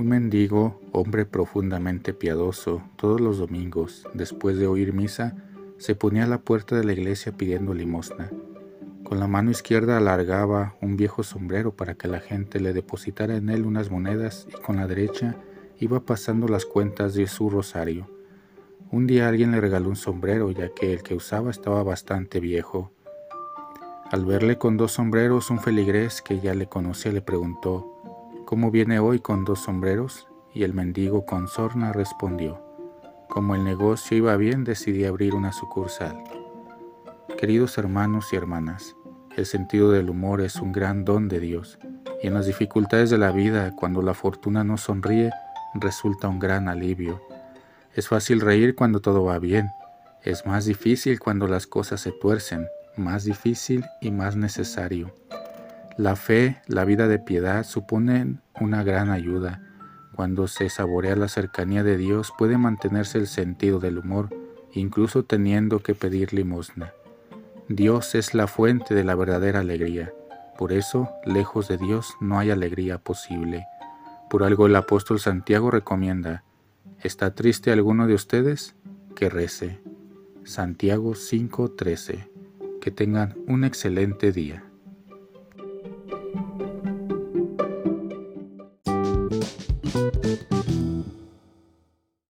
un mendigo, hombre profundamente piadoso, todos los domingos, después de oír misa, se ponía a la puerta de la iglesia pidiendo limosna. Con la mano izquierda alargaba un viejo sombrero para que la gente le depositara en él unas monedas y con la derecha iba pasando las cuentas de su rosario. Un día alguien le regaló un sombrero ya que el que usaba estaba bastante viejo. Al verle con dos sombreros, un feligrés que ya le conocía le preguntó, ¿Cómo viene hoy con dos sombreros? Y el mendigo con sorna respondió, como el negocio iba bien decidí abrir una sucursal. Queridos hermanos y hermanas, el sentido del humor es un gran don de Dios, y en las dificultades de la vida, cuando la fortuna no sonríe, resulta un gran alivio. Es fácil reír cuando todo va bien, es más difícil cuando las cosas se tuercen, más difícil y más necesario. La fe, la vida de piedad suponen una gran ayuda. Cuando se saborea la cercanía de Dios puede mantenerse el sentido del humor, incluso teniendo que pedir limosna. Dios es la fuente de la verdadera alegría. Por eso, lejos de Dios no hay alegría posible. Por algo el apóstol Santiago recomienda, ¿está triste alguno de ustedes? Que rece. Santiago 5:13. Que tengan un excelente día.